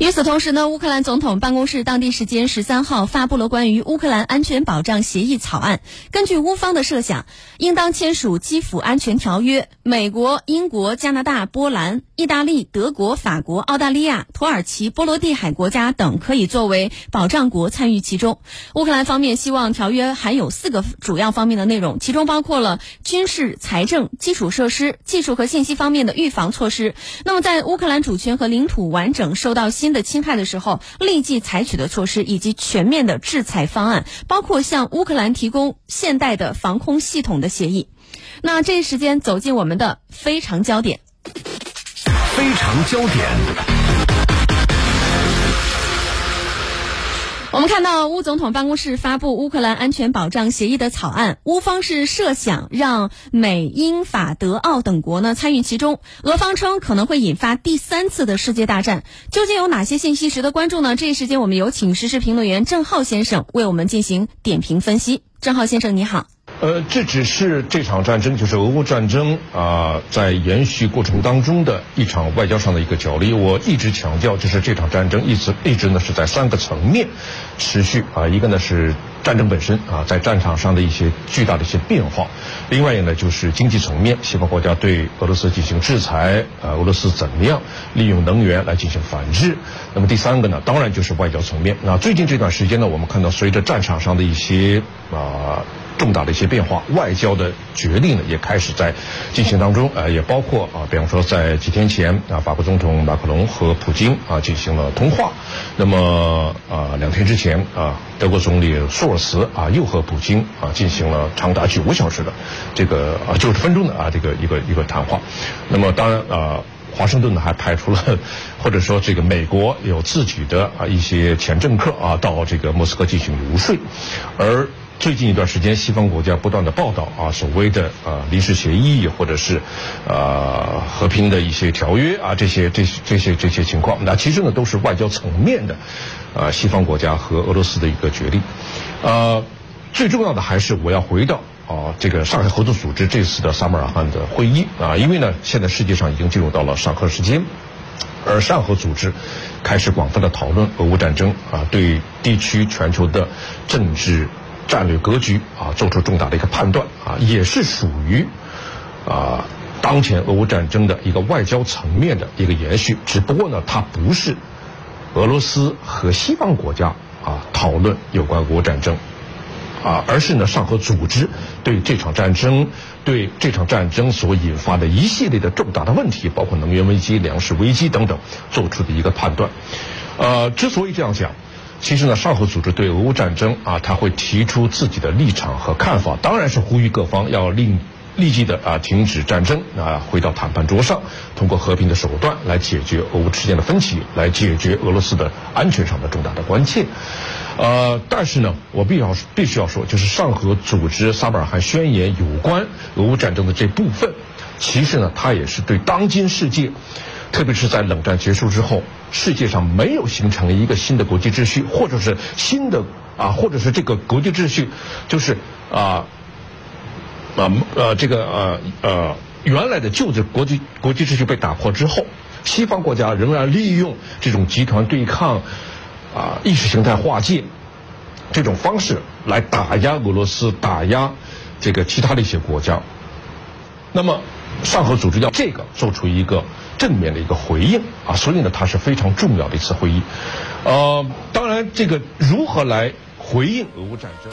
与此同时呢，乌克兰总统办公室当地时间十三号发布了关于乌克兰安全保障协议草案。根据乌方的设想，应当签署基辅安全条约，美国、英国、加拿大、波兰、意大利、德国、法国、澳大利亚、土耳其、波罗的海国家等可以作为保障国参与其中。乌克兰方面希望条约含有四个主要方面的内容，其中包括了军事、财政、基础设施、技术和信息方面的预防措施。那么，在乌克兰主权和领土完整受到新的侵害的时候，立即采取的措施以及全面的制裁方案，包括向乌克兰提供现代的防空系统的协议。那这一时间走进我们的非常焦点，非常焦点。我们看到乌总统办公室发布乌克兰安全保障协议的草案，乌方是设想让美、英、法、德、澳等国呢参与其中，俄方称可能会引发第三次的世界大战。究竟有哪些信息值得关注呢？这一时间我们有请时事评论员郑浩先生为我们进行点评分析。郑浩先生，你好。呃，这只是这场战争，就是俄乌战争啊，在延续过程当中的一场外交上的一个角力。我一直强调，就是这场战争一直一直呢是在三个层面持续啊，一个呢是战争本身啊，在战场上的一些巨大的一些变化；另外一个呢就是经济层面，西方国家对俄罗斯进行制裁啊，俄罗斯怎么样利用能源来进行反制？那么第三个呢，当然就是外交层面。那最近这段时间呢，我们看到随着战场上的一些啊。重大的一些变化，外交的决定呢也开始在进行当中，呃，也包括啊，比方说在几天前啊，法国总统马克龙和普京啊进行了通话，那么啊，两天之前啊，德国总理舒尔茨啊又和普京啊进行了长达九个小时的这个啊九十分钟的啊这个一个一个谈话，那么当然啊，华盛顿呢还派出了或者说这个美国有自己的啊一些前政客啊到这个莫斯科进行游说，而。最近一段时间，西方国家不断的报道啊，所谓的啊临时协议或者是啊和平的一些条约啊，这些这些这些这些情况，那其实呢都是外交层面的啊西方国家和俄罗斯的一个决定。呃，最重要的还是我要回到啊这个上海合作组织这次的萨马尔罕的会议啊，因为呢现在世界上已经进入到了上课时间，而上合组织开始广泛的讨论俄乌战争啊，对地区全球的政治。战略格局啊，做出重大的一个判断啊，也是属于啊当前俄乌战争的一个外交层面的一个延续。只不过呢，它不是俄罗斯和西方国家啊讨论有关俄乌战争啊，而是呢上合组织对这场战争、对这场战争所引发的一系列的重大的问题，包括能源危机、粮食危机等等，做出的一个判断。呃，之所以这样讲。其实呢，上合组织对俄乌战争啊，他会提出自己的立场和看法，当然是呼吁各方要立立即的啊停止战争啊，回到谈判桌上，通过和平的手段来解决俄乌之间的分歧，来解决俄罗斯的安全上的重大的关切。呃，但是呢，我必要必须要说，就是上合组织萨马尔罕宣言有关俄乌战争的这部分，其实呢，它也是对当今世界。特别是在冷战结束之后，世界上没有形成一个新的国际秩序，或者是新的啊，或者是这个国际秩序，就是啊啊呃这个呃呃原来的旧的国际国际秩序被打破之后，西方国家仍然利用这种集团对抗啊意识形态划界这种方式来打压俄罗斯，打压这个其他的一些国家。那么上合组织要这个做出一个。正面的一个回应啊，所以呢，它是非常重要的一次会议。呃，当然，这个如何来回应俄乌战争？